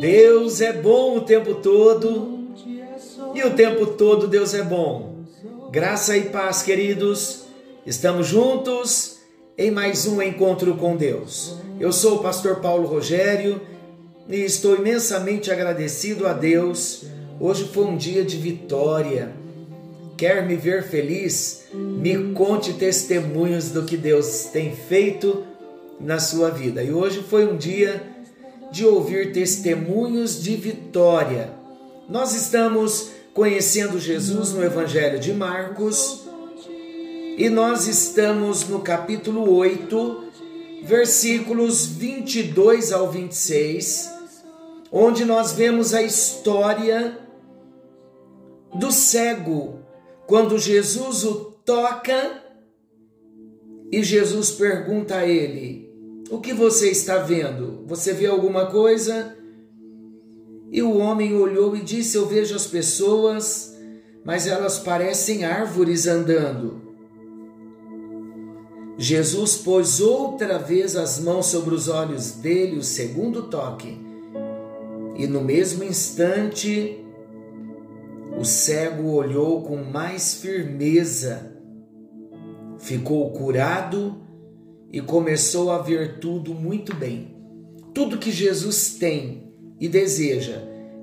Deus é bom o tempo todo e o tempo todo Deus é bom. Graça e paz, queridos. Estamos juntos em mais um encontro com Deus. Eu sou o pastor Paulo Rogério e estou imensamente agradecido a Deus. Hoje foi um dia de vitória. Quer me ver feliz? Me conte testemunhos do que Deus tem feito na sua vida. E hoje foi um dia de ouvir testemunhos de vitória. Nós estamos conhecendo Jesus no Evangelho de Marcos e nós estamos no capítulo 8, versículos 22 ao 26, onde nós vemos a história do cego, quando Jesus o toca e Jesus pergunta a ele: o que você está vendo? Você vê alguma coisa? E o homem olhou e disse: Eu vejo as pessoas, mas elas parecem árvores andando. Jesus pôs outra vez as mãos sobre os olhos dele, o segundo toque, e no mesmo instante o cego olhou com mais firmeza, ficou curado e começou a ver tudo muito bem. Tudo que Jesus tem e deseja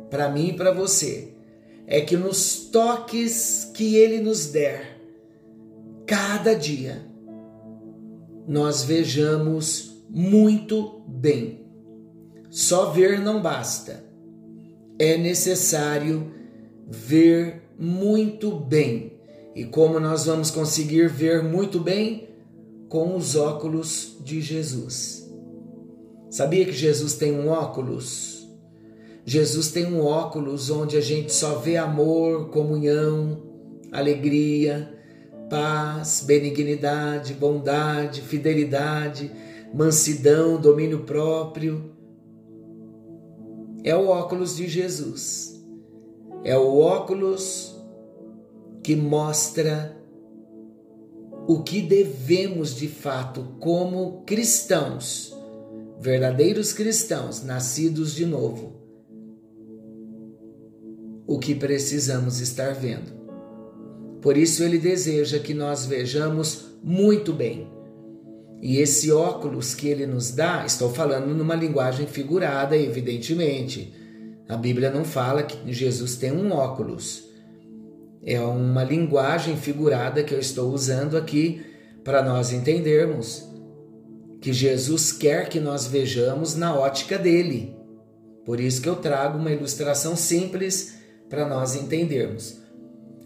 para mim e para você é que nos toques que ele nos der, cada dia, nós vejamos muito bem. Só ver não basta. É necessário ver muito bem. E como nós vamos conseguir ver muito bem? Com os óculos de Jesus. Sabia que Jesus tem um óculos? Jesus tem um óculos onde a gente só vê amor, comunhão, alegria, paz, benignidade, bondade, fidelidade, mansidão, domínio próprio. É o óculos de Jesus. É o óculos que mostra o que devemos de fato como cristãos, verdadeiros cristãos, nascidos de novo, o que precisamos estar vendo. Por isso ele deseja que nós vejamos muito bem. E esse óculos que ele nos dá, estou falando numa linguagem figurada, evidentemente. A Bíblia não fala que Jesus tem um óculos é uma linguagem figurada que eu estou usando aqui para nós entendermos que Jesus quer que nós vejamos na ótica dele. Por isso que eu trago uma ilustração simples para nós entendermos.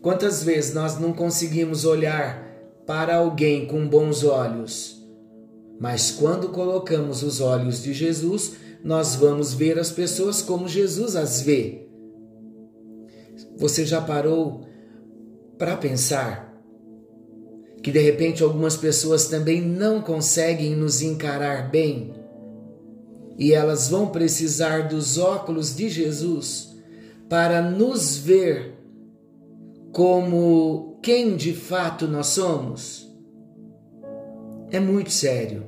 Quantas vezes nós não conseguimos olhar para alguém com bons olhos, mas quando colocamos os olhos de Jesus, nós vamos ver as pessoas como Jesus as vê. Você já parou para pensar que de repente algumas pessoas também não conseguem nos encarar bem e elas vão precisar dos óculos de Jesus para nos ver como quem de fato nós somos? É muito sério.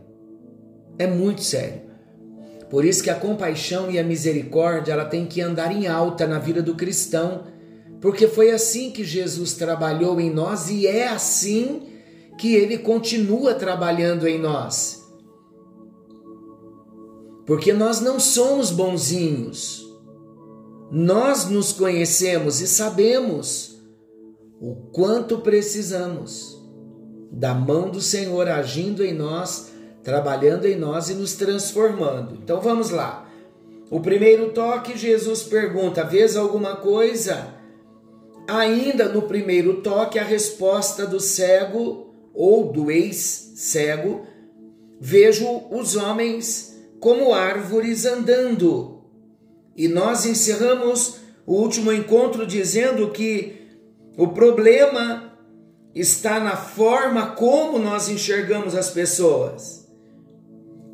É muito sério. Por isso que a compaixão e a misericórdia, ela tem que andar em alta na vida do cristão porque foi assim que Jesus trabalhou em nós e é assim que ele continua trabalhando em nós. Porque nós não somos bonzinhos. Nós nos conhecemos e sabemos o quanto precisamos da mão do Senhor agindo em nós, trabalhando em nós e nos transformando. Então vamos lá. O primeiro toque, Jesus pergunta: Vês alguma coisa? Ainda no primeiro toque, a resposta do cego ou do ex-cego: Vejo os homens como árvores andando. E nós encerramos o último encontro dizendo que o problema está na forma como nós enxergamos as pessoas.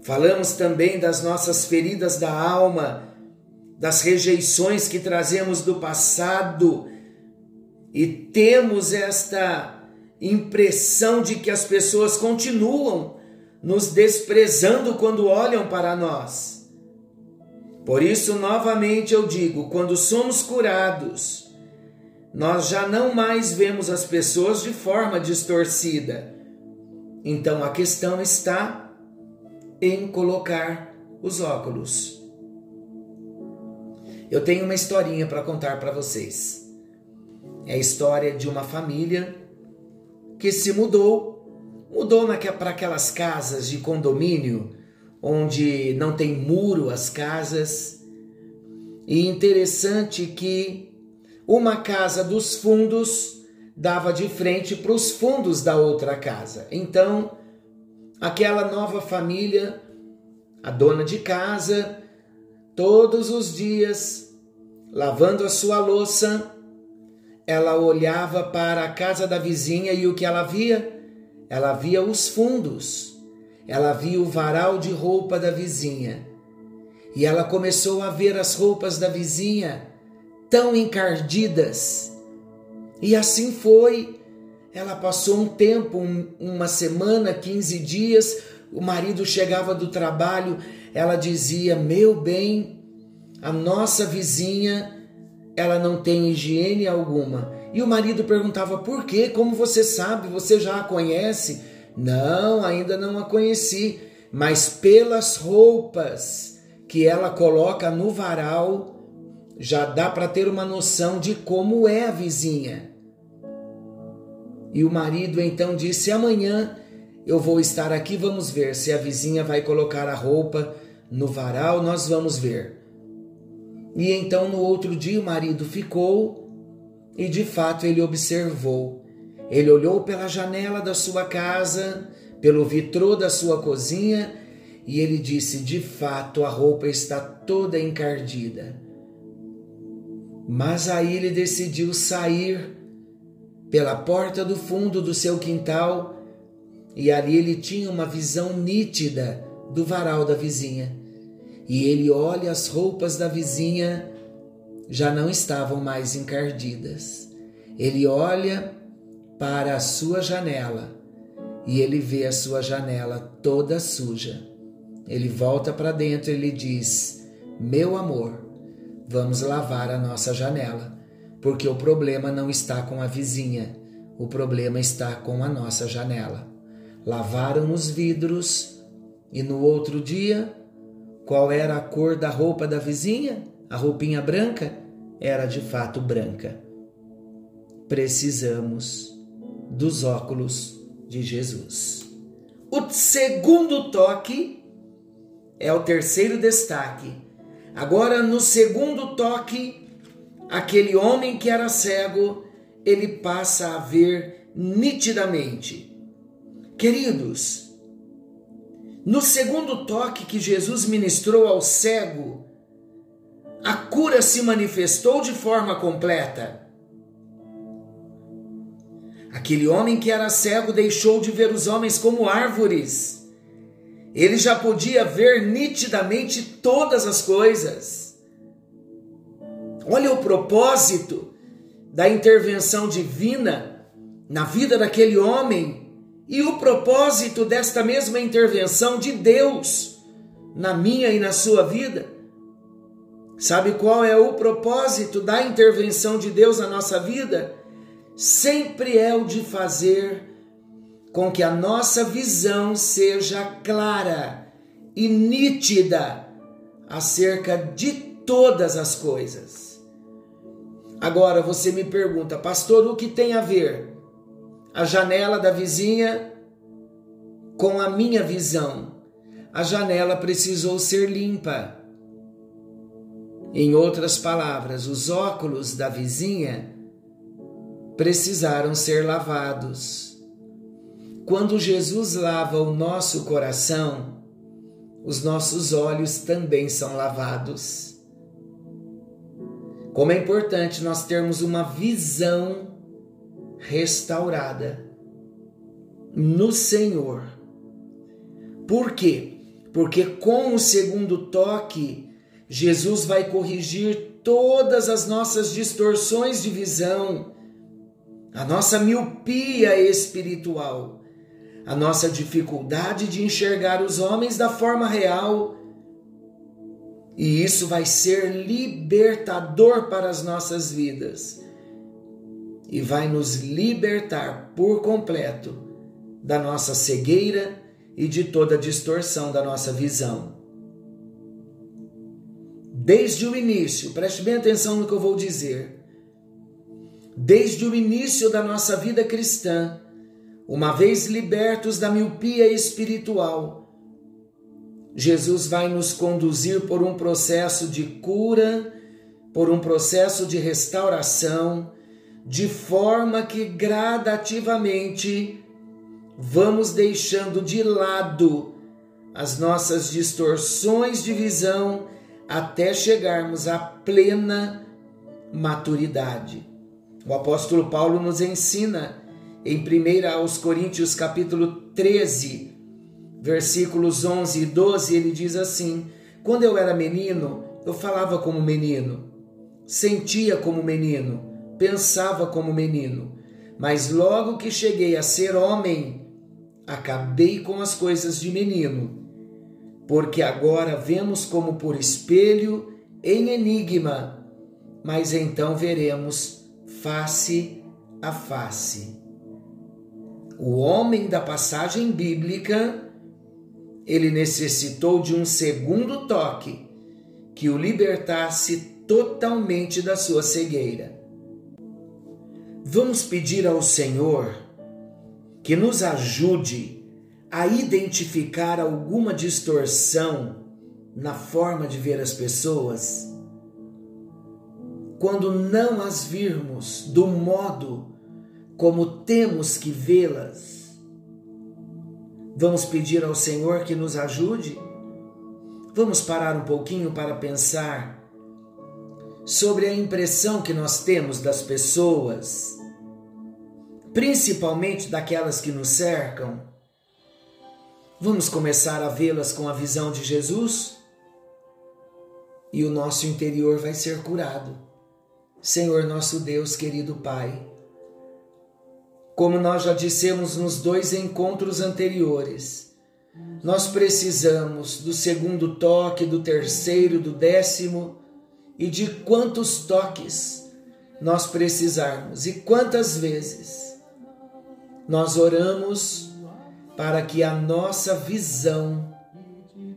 Falamos também das nossas feridas da alma, das rejeições que trazemos do passado e temos esta impressão de que as pessoas continuam nos desprezando quando olham para nós. Por isso, novamente eu digo: quando somos curados, nós já não mais vemos as pessoas de forma distorcida. Então a questão está em colocar os óculos. Eu tenho uma historinha para contar para vocês. É a história de uma família que se mudou, mudou para aquelas casas de condomínio onde não tem muro as casas. E interessante que uma casa dos fundos dava de frente para os fundos da outra casa. Então, aquela nova família, a dona de casa, todos os dias, lavando a sua louça, ela olhava para a casa da vizinha e o que ela via? Ela via os fundos, ela via o varal de roupa da vizinha. E ela começou a ver as roupas da vizinha tão encardidas. E assim foi. Ela passou um tempo, um, uma semana, 15 dias. O marido chegava do trabalho, ela dizia: Meu bem, a nossa vizinha ela não tem higiene alguma. E o marido perguntava por quê? Como você sabe? Você já a conhece? Não, ainda não a conheci, mas pelas roupas que ela coloca no varal, já dá para ter uma noção de como é a vizinha. E o marido então disse: Amanhã eu vou estar aqui, vamos ver se a vizinha vai colocar a roupa no varal, nós vamos ver. E então no outro dia o marido ficou e de fato ele observou. Ele olhou pela janela da sua casa, pelo vitrô da sua cozinha e ele disse: De fato a roupa está toda encardida. Mas aí ele decidiu sair pela porta do fundo do seu quintal e ali ele tinha uma visão nítida do varal da vizinha e ele olha as roupas da vizinha, já não estavam mais encardidas. Ele olha para a sua janela e ele vê a sua janela toda suja. Ele volta para dentro e ele diz: Meu amor, vamos lavar a nossa janela, porque o problema não está com a vizinha, o problema está com a nossa janela. Lavaram os vidros e no outro dia qual era a cor da roupa da vizinha? A roupinha branca? Era de fato branca. Precisamos dos óculos de Jesus. O segundo toque é o terceiro destaque. Agora, no segundo toque, aquele homem que era cego, ele passa a ver nitidamente. Queridos, no segundo toque que Jesus ministrou ao cego, a cura se manifestou de forma completa. Aquele homem que era cego deixou de ver os homens como árvores. Ele já podia ver nitidamente todas as coisas. Olha o propósito da intervenção divina na vida daquele homem e o propósito desta mesma intervenção de Deus na minha e na sua vida? Sabe qual é o propósito da intervenção de Deus na nossa vida? Sempre é o de fazer com que a nossa visão seja clara e nítida acerca de todas as coisas. Agora você me pergunta, pastor, o que tem a ver a janela da vizinha com a minha visão. A janela precisou ser limpa. Em outras palavras, os óculos da vizinha precisaram ser lavados. Quando Jesus lava o nosso coração, os nossos olhos também são lavados. como é importante nós termos uma visão restaurada no Senhor. Por quê? Porque com o segundo toque, Jesus vai corrigir todas as nossas distorções de visão, a nossa miopia espiritual, a nossa dificuldade de enxergar os homens da forma real. E isso vai ser libertador para as nossas vidas e vai nos libertar por completo da nossa cegueira e de toda distorção da nossa visão. Desde o início, preste bem atenção no que eu vou dizer. Desde o início da nossa vida cristã, uma vez libertos da miopia espiritual, Jesus vai nos conduzir por um processo de cura, por um processo de restauração, de forma que gradativamente vamos deixando de lado as nossas distorções de visão até chegarmos à plena maturidade. O apóstolo Paulo nos ensina em 1 aos Coríntios capítulo 13, versículos 11 e 12, ele diz assim: Quando eu era menino, eu falava como menino, sentia como menino, pensava como menino, mas logo que cheguei a ser homem, acabei com as coisas de menino, porque agora vemos como por espelho em enigma, mas então veremos face a face. O homem da passagem bíblica, ele necessitou de um segundo toque que o libertasse totalmente da sua cegueira. Vamos pedir ao Senhor que nos ajude a identificar alguma distorção na forma de ver as pessoas, quando não as virmos do modo como temos que vê-las. Vamos pedir ao Senhor que nos ajude? Vamos parar um pouquinho para pensar sobre a impressão que nós temos das pessoas principalmente daquelas que nos cercam, vamos começar a vê-las com a visão de Jesus e o nosso interior vai ser curado. Senhor nosso Deus, querido Pai, como nós já dissemos nos dois encontros anteriores, nós precisamos do segundo toque, do terceiro, do décimo e de quantos toques nós precisarmos e quantas vezes nós oramos para que a nossa visão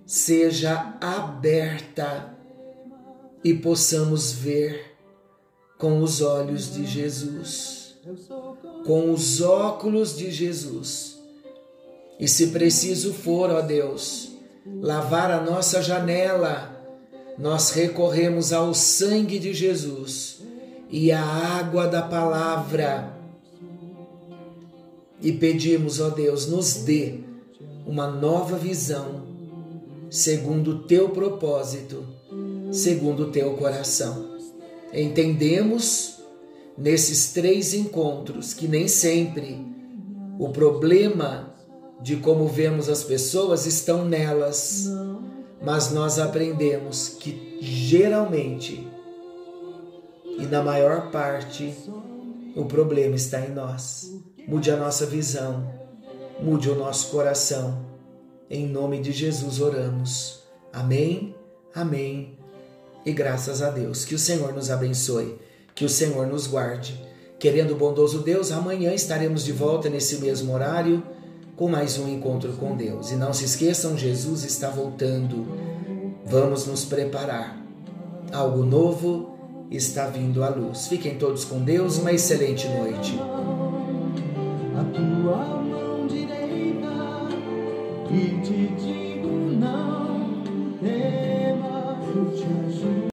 seja aberta e possamos ver com os olhos de Jesus, com os óculos de Jesus. E se preciso for, ó Deus, lavar a nossa janela, nós recorremos ao sangue de Jesus e à água da palavra e pedimos, ó Deus, nos dê uma nova visão, segundo o teu propósito, segundo o teu coração. Entendemos nesses três encontros que nem sempre o problema de como vemos as pessoas estão nelas, mas nós aprendemos que geralmente e na maior parte o problema está em nós mude a nossa visão, mude o nosso coração. Em nome de Jesus oramos. Amém, amém e graças a Deus. Que o Senhor nos abençoe, que o Senhor nos guarde. Querendo o bondoso Deus, amanhã estaremos de volta nesse mesmo horário com mais um encontro com Deus. E não se esqueçam, Jesus está voltando. Vamos nos preparar. Algo novo está vindo à luz. Fiquem todos com Deus, uma excelente noite tua mão direita e te digo não temas, eu te ajudo.